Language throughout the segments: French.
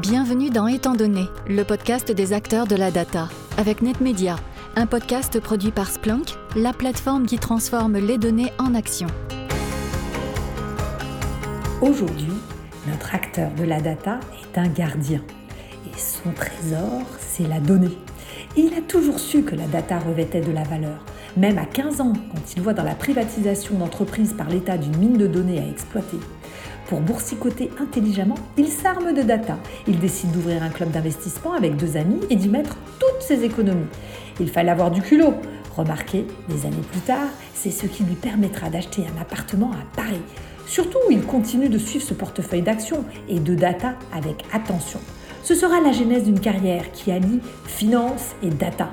Bienvenue dans Étant donné, le podcast des acteurs de la data, avec NetMedia, un podcast produit par Splunk, la plateforme qui transforme les données en action. Aujourd'hui, notre acteur de la data est un gardien. Et son trésor, c'est la donnée. Il a toujours su que la data revêtait de la valeur. Même à 15 ans, quand il voit dans la privatisation d'entreprises par l'État d'une mine de données à exploiter. Pour boursicoter intelligemment, il s'arme de data. Il décide d'ouvrir un club d'investissement avec deux amis et d'y mettre toutes ses économies. Il fallait avoir du culot. Remarquez, des années plus tard, c'est ce qui lui permettra d'acheter un appartement à Paris. Surtout, il continue de suivre ce portefeuille d'actions et de data avec attention. Ce sera la genèse d'une carrière qui allie finance et data.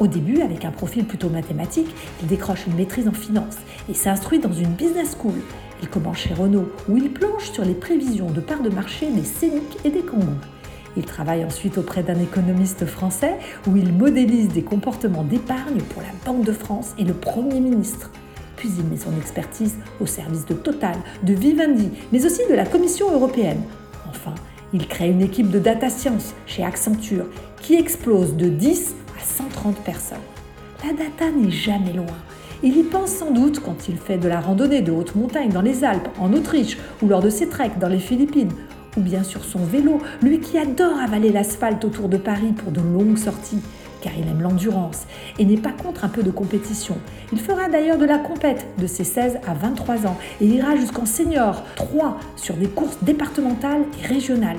Au début, avec un profil plutôt mathématique, il décroche une maîtrise en finance et s'instruit dans une business school. Il commence chez Renault, où il planche sur les prévisions de parts de marché des Scénic et des Kangoo. Il travaille ensuite auprès d'un économiste français, où il modélise des comportements d'épargne pour la Banque de France et le Premier ministre. Puis il met son expertise au service de Total, de Vivendi, mais aussi de la Commission européenne. Enfin, il crée une équipe de data science chez Accenture qui explose de 10 à 130 personnes. La data n'est jamais loin. Il y pense sans doute quand il fait de la randonnée de haute montagne dans les Alpes, en Autriche, ou lors de ses treks dans les Philippines, ou bien sur son vélo, lui qui adore avaler l'asphalte autour de Paris pour de longues sorties, car il aime l'endurance et n'est pas contre un peu de compétition. Il fera d'ailleurs de la compète de ses 16 à 23 ans et ira jusqu'en senior 3 sur des courses départementales et régionales.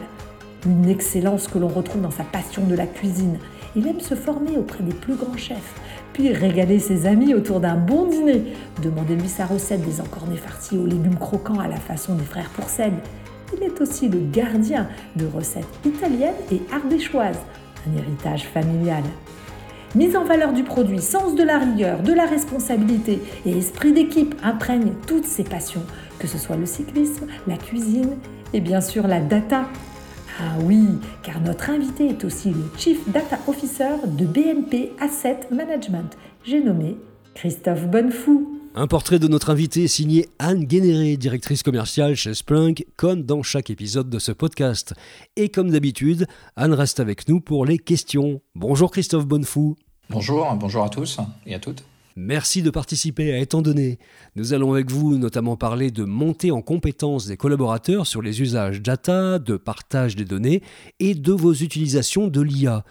Une excellence que l'on retrouve dans sa passion de la cuisine. Il aime se former auprès des plus grands chefs, puis régaler ses amis autour d'un bon dîner. Demandez-lui sa recette des encornets farcis aux légumes croquants à la façon des frères Pourcel. Il est aussi le gardien de recettes italiennes et ardéchoises, un héritage familial. Mise en valeur du produit, sens de la rigueur, de la responsabilité et esprit d'équipe imprègnent toutes ses passions, que ce soit le cyclisme, la cuisine et bien sûr la data. Ah oui, car notre invité est aussi le Chief Data Officer de BNP Asset Management. J'ai nommé Christophe Bonnefou. Un portrait de notre invité signé Anne Guénéré, directrice commerciale chez Splunk, comme dans chaque épisode de ce podcast. Et comme d'habitude, Anne reste avec nous pour les questions. Bonjour Christophe Bonnefou. Bonjour, bonjour à tous et à toutes. Merci de participer à Étant donné. Nous allons avec vous notamment parler de montée en compétence des collaborateurs sur les usages data, de partage des données et de vos utilisations de l'IA.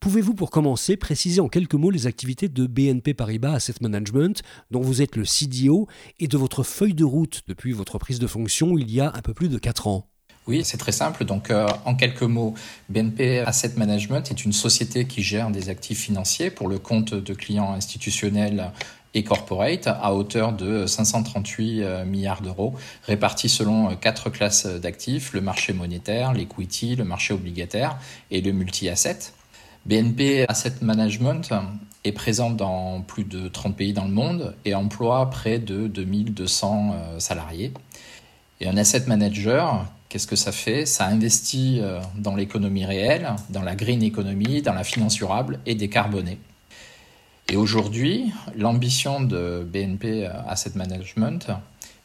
Pouvez-vous pour commencer préciser en quelques mots les activités de BNP Paribas Asset Management dont vous êtes le CDO et de votre feuille de route depuis votre prise de fonction il y a un peu plus de 4 ans? Oui, c'est très simple. Donc, euh, en quelques mots, BNP Asset Management est une société qui gère des actifs financiers pour le compte de clients institutionnels et corporate à hauteur de 538 euh, milliards d'euros, répartis selon euh, quatre classes d'actifs, le marché monétaire, l'equity, le marché obligataire et le multi-asset. BNP Asset Management est présent dans plus de 30 pays dans le monde et emploie près de 2200 salariés. Et un asset manager Qu'est-ce que ça fait? Ça investit euh, dans l'économie réelle, dans la green economy, dans la finance durable et décarbonée. Et aujourd'hui, l'ambition de BNP Asset Management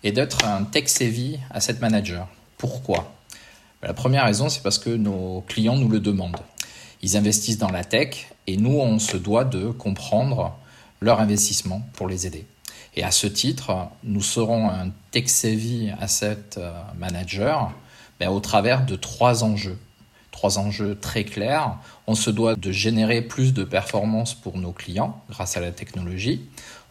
est d'être un tech-savvy asset manager. Pourquoi? La première raison, c'est parce que nos clients nous le demandent. Ils investissent dans la tech et nous, on se doit de comprendre leur investissement pour les aider. Et à ce titre, nous serons un tech-savvy asset manager ben, au travers de trois enjeux. Trois enjeux très clairs. On se doit de générer plus de performances pour nos clients grâce à la technologie.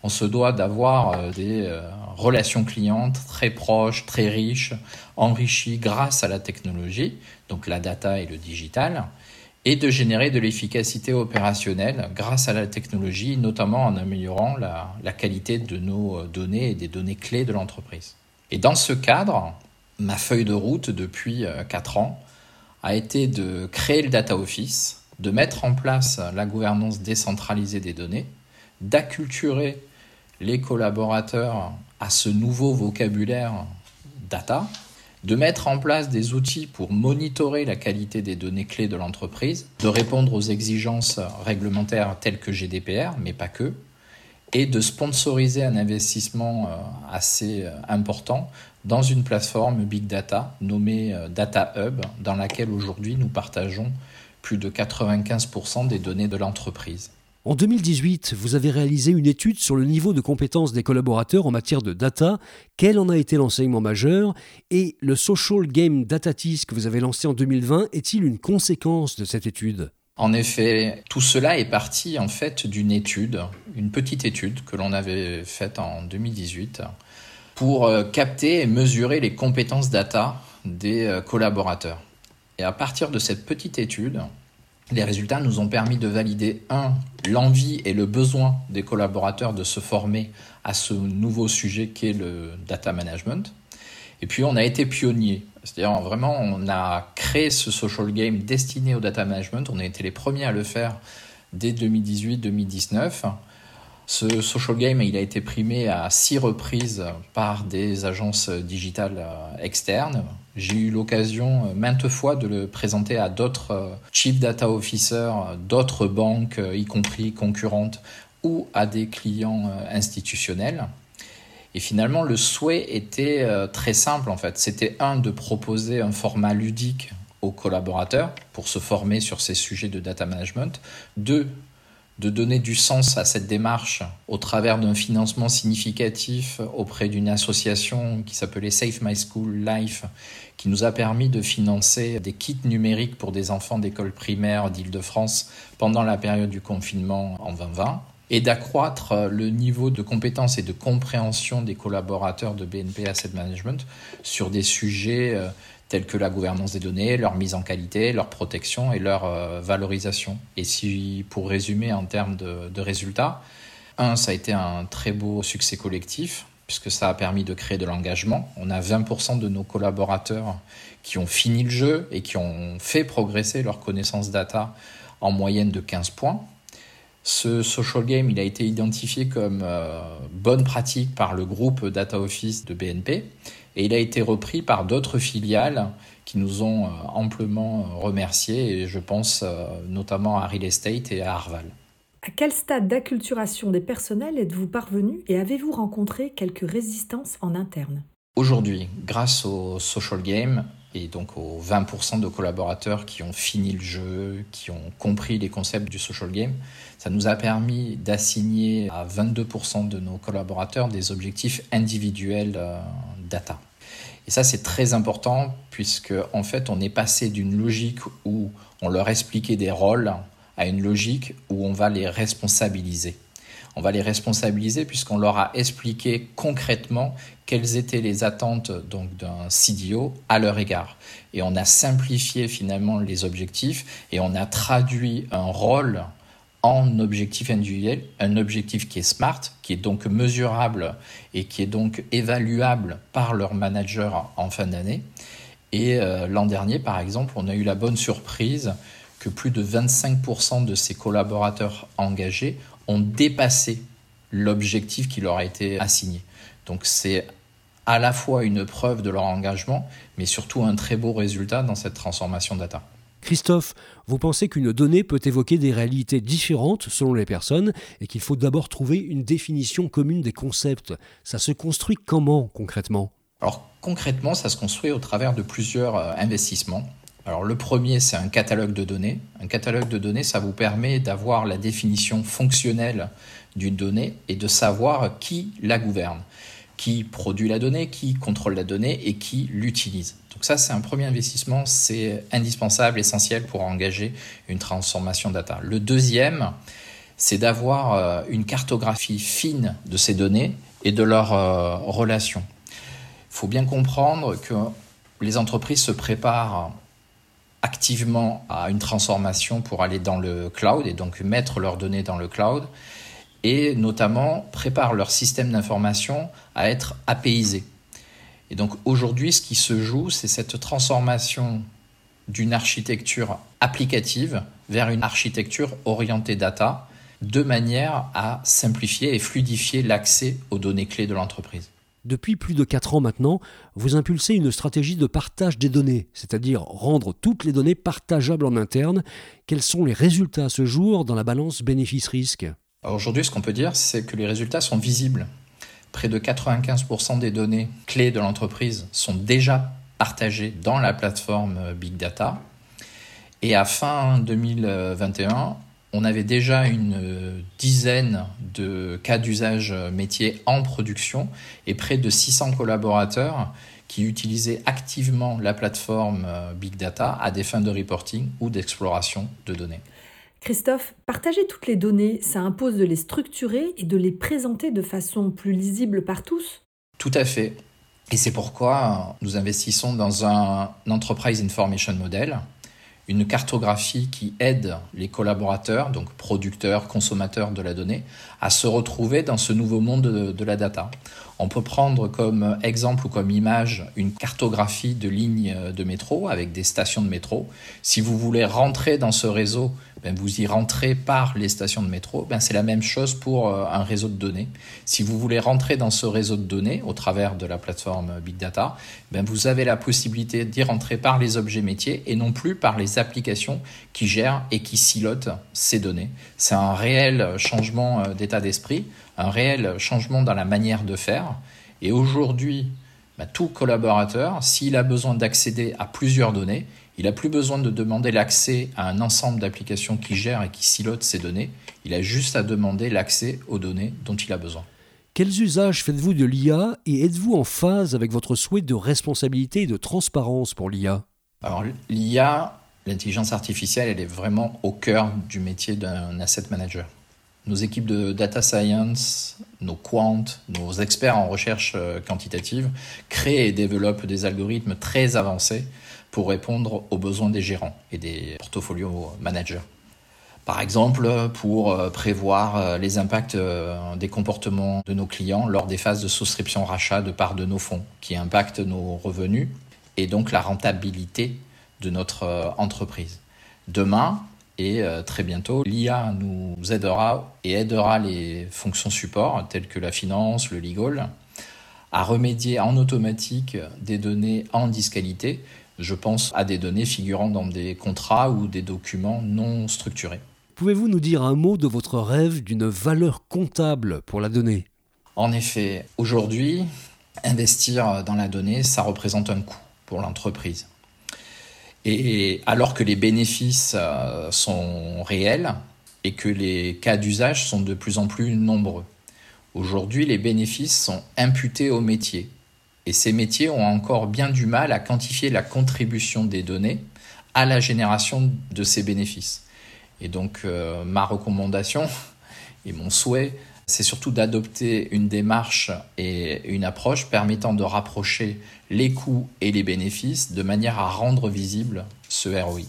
On se doit d'avoir euh, des euh, relations clients très proches, très riches, enrichies grâce à la technologie, donc la data et le digital, et de générer de l'efficacité opérationnelle grâce à la technologie, notamment en améliorant la, la qualité de nos données et des données clés de l'entreprise. Et dans ce cadre, ma feuille de route depuis 4 euh, ans a été de créer le Data Office, de mettre en place la gouvernance décentralisée des données, d'acculturer les collaborateurs à ce nouveau vocabulaire data, de mettre en place des outils pour monitorer la qualité des données clés de l'entreprise, de répondre aux exigences réglementaires telles que GDPR, mais pas que, et de sponsoriser un investissement euh, assez euh, important dans une plateforme big data nommée euh, Data Hub, dans laquelle aujourd'hui nous partageons plus de 95% des données de l'entreprise. En 2018, vous avez réalisé une étude sur le niveau de compétences des collaborateurs en matière de data. Quel en a été l'enseignement majeur? Et le Social Game Data que vous avez lancé en 2020 est-il une conséquence de cette étude? En effet, tout cela est parti en fait d'une étude, une petite étude que l'on avait faite en 2018 pour euh, capter et mesurer les compétences data des euh, collaborateurs. Et à partir de cette petite étude, les résultats nous ont permis de valider, un, l'envie et le besoin des collaborateurs de se former à ce nouveau sujet qu'est le data management. Et puis on a été pionnier, c'est-à-dire vraiment on a créé ce social game destiné au data management, on a été les premiers à le faire dès 2018-2019. Ce social game, il a été primé à six reprises par des agences digitales externes. J'ai eu l'occasion maintes fois de le présenter à d'autres chief data officers, d'autres banques, y compris concurrentes, ou à des clients institutionnels. Et finalement, le souhait était euh, très simple en fait. C'était un de proposer un format ludique aux collaborateurs pour se former sur ces sujets de data management. Deux, de donner du sens à cette démarche au travers d'un financement significatif auprès d'une association qui s'appelait Save My School Life, qui nous a permis de financer des kits numériques pour des enfants d'école primaire d'Île-de-France pendant la période du confinement en 2020 et d'accroître euh, le niveau de compétence et de compréhension des collaborateurs de BNP Asset Management sur des sujets euh, tels que la gouvernance des données, leur mise en qualité, leur protection et leur euh, valorisation. Et si, pour résumer en termes de, de résultats, un, ça a été un très beau succès collectif puisque ça a permis de créer de l'engagement. On a 20% de nos collaborateurs qui ont fini le jeu et qui ont fait progresser leur connaissance data en moyenne de 15 points. Ce social game, il a été identifié comme euh, bonne pratique par le groupe Data Office de BNP et il a été repris par d'autres filiales qui nous ont euh, amplement euh, remerciés. Et je pense notamment à Real Estate et à Arval. À quel stade d'acculturation des personnels êtes-vous parvenu et avez-vous rencontré quelques résistances en interne? Aujourd'hui, grâce au social game, et donc aux 20% de collaborateurs qui ont fini le jeu, qui ont compris les concepts du social game, ça nous a permis d'assigner à 22% de nos collaborateurs des objectifs individuels euh, data. Et ça, c'est très important puisque, en fait, on est passé d'une logique où on leur expliquait des rôles à une logique où on va les responsabiliser on va les responsabiliser puisqu'on leur a expliqué concrètement quelles étaient les attentes donc d'un CDO à leur égard. Et on a simplifié finalement les objectifs et on a traduit un rôle en objectif individuel, un objectif qui est smart, qui est donc mesurable et qui est donc évaluable par leur manager en fin d'année. Et euh, l'an dernier, par exemple, on a eu la bonne surprise que plus de 25% de ces collaborateurs engagés ont dépassé l'objectif qui leur a été assigné. Donc c'est à la fois une preuve de leur engagement, mais surtout un très beau résultat dans cette transformation data. Christophe, vous pensez qu'une donnée peut évoquer des réalités différentes selon les personnes et qu'il faut d'abord trouver une définition commune des concepts. Ça se construit comment concrètement? Alors concrètement, ça se construit au travers de plusieurs euh, investissements. Alors le premier, c'est un catalogue de données. Un catalogue de données, ça vous permet d'avoir la définition fonctionnelle d'une donnée et de savoir qui la gouverne, qui produit la donnée, qui contrôle la donnée et qui l'utilise. Donc ça, c'est un premier investissement, c'est indispensable, essentiel pour engager une transformation data. Le deuxième, c'est d'avoir euh, une cartographie fine de ces données et de leurs euh, relations. Il faut bien comprendre que les entreprises se préparent à une transformation pour aller dans le cloud et donc mettre leurs données dans le cloud et notamment préparent leur système d'information à être apaisé. Et donc aujourd'hui, ce qui se joue, c'est cette transformation d'une architecture applicative vers une architecture orientée data de manière à simplifier et fluidifier l'accès aux données clés de l'entreprise. Depuis plus de 4 ans maintenant, vous impulsez une stratégie de partage des données, c'est-à-dire rendre toutes les données partageables en interne. Quels sont les résultats à ce jour dans la balance bénéfice-risque? Aujourd'hui, ce qu'on peut dire, c'est que les résultats sont visibles. près de 95% des données clés de l'entreprise sont déjà partagées dans la plateforme Big Data. Et à fin 2021, on avait déjà une dizaine de cas d'usage métier en production et près de 600 collaborateurs qui utilisaient activement la plateforme Big Data à des fins de reporting ou d'exploration de données. Christophe, partager toutes les données, ça impose de les structurer et de les présenter de façon plus lisible par tous? Tout à fait. Et c'est pourquoi nous investissons dans un Enterprise Information Model, une cartographie qui aide les collaborateurs, donc producteurs, consommateurs de la donnée, à se retrouver dans ce nouveau monde de, la data. On peut prendre comme exemple ou comme image une cartographie de lignes de métro avec des stations de métro. Si vous voulez rentrer dans ce réseau ben, vous y rentrez par les stations de métro, ben, c'est la même chose pour euh, un réseau de données. Si vous voulez rentrer dans ce réseau de données au travers de la plateforme Big Data, ben, vous avez la possibilité d'y rentrer par les objets métiers et non plus par les applications qui gèrent et qui silotent ces données. C'est un réel changement euh, d'état d'esprit, un réel changement dans la manière de faire. Et aujourd'hui, tout collaborateur, s'il a besoin d'accéder à plusieurs données, il n'a plus besoin de demander l'accès à un ensemble d'applications qui gèrent et qui silotent ces données. Il a juste à demander l'accès aux données dont il a besoin. Quels usages faites-vous de l'IA et êtes-vous en phase avec votre souhait de responsabilité et de transparence pour l'IA Alors l'IA, l'intelligence artificielle, elle est vraiment au cœur du métier d'un asset manager. Nos équipes de data science, nos quants, nos experts en recherche euh, quantitative créent et développent des algorithmes très avancés pour répondre aux besoins des gérants et des portfolio managers. Par exemple, pour euh, prévoir euh, les impacts des comportements de nos clients lors des phases de souscription rachat de part de nos fonds, qui impactent nos revenus et donc la rentabilité de notre entreprise. Demain et très bientôt, l'IA nous aidera et aidera les fonctions support telles que la finance, le legal, à remédier en automatique des données en disqualité je pense à des données figurant dans des contrats ou des documents non structurés. Pouvez-vous nous dire un mot de votre rêve d'une valeur comptable pour la donnée? En effet, aujourd'hui, investir dans la donnée, ça représente un coût pour l'entreprise. Et alors que les bénéfices euh, sont réels et que les cas d'usage sont de plus en plus nombreux, aujourd'hui les bénéfices sont imputés au métier et ces métiers ont encore bien du mal à quantifier la contribution des données à la génération de ces bénéfices. Et donc euh, ma recommandation et mon souhait, c'est surtout d'adopter une démarche et une approche permettant de rapprocher les coûts et les bénéfices de manière à rendre visible ce ROI.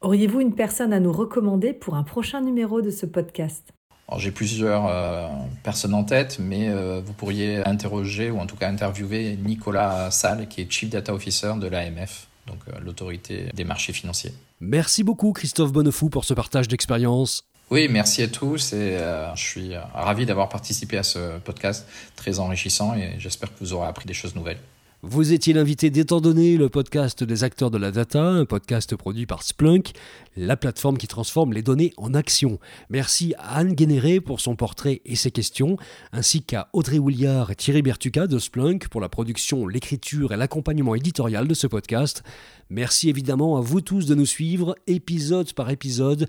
Auriez-vous une personne à nous recommander pour un prochain numéro de ce podcast? J'ai plusieurs euh, personnes en tête, mais euh, vous pourriez interroger ou en tout cas interviewer Nicolas Salle, qui est Chief Data Officer de l'AMF, donc euh, l'autorité des marchés financiers. Merci beaucoup Christophe Bonnefou pour ce partage d'expérience. Oui, merci à tous et je suis ravi d'avoir participé à ce podcast très enrichissant et j'espère que vous aurez appris des choses nouvelles. Vous étiez l'invité d'Étant donné, le podcast des acteurs de la data, un podcast produit par Splunk, la plateforme qui transforme les données en action. Merci à Anne Guénéré pour son portrait et ses questions, ainsi qu'à Audrey Williard et Thierry Bertuca de Splunk pour la production, l'écriture et l'accompagnement éditorial de ce podcast. Merci évidemment à vous tous de nous suivre, épisode par épisode.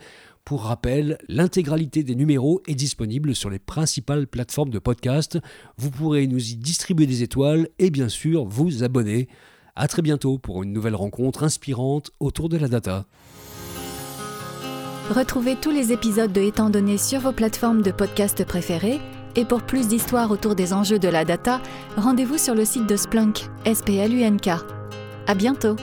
Pour rappel, l'intégralité des numéros est disponible sur les principales plateformes de podcast. Vous pourrez nous y distribuer des étoiles et bien sûr vous abonner. A très bientôt pour une nouvelle rencontre inspirante autour de la data. Retrouvez tous les épisodes de Étant donné sur vos plateformes de podcast préférées. Et pour plus d'histoires autour des enjeux de la data, rendez-vous sur le site de Splunk, S-P-L-U-N-K. À bientôt!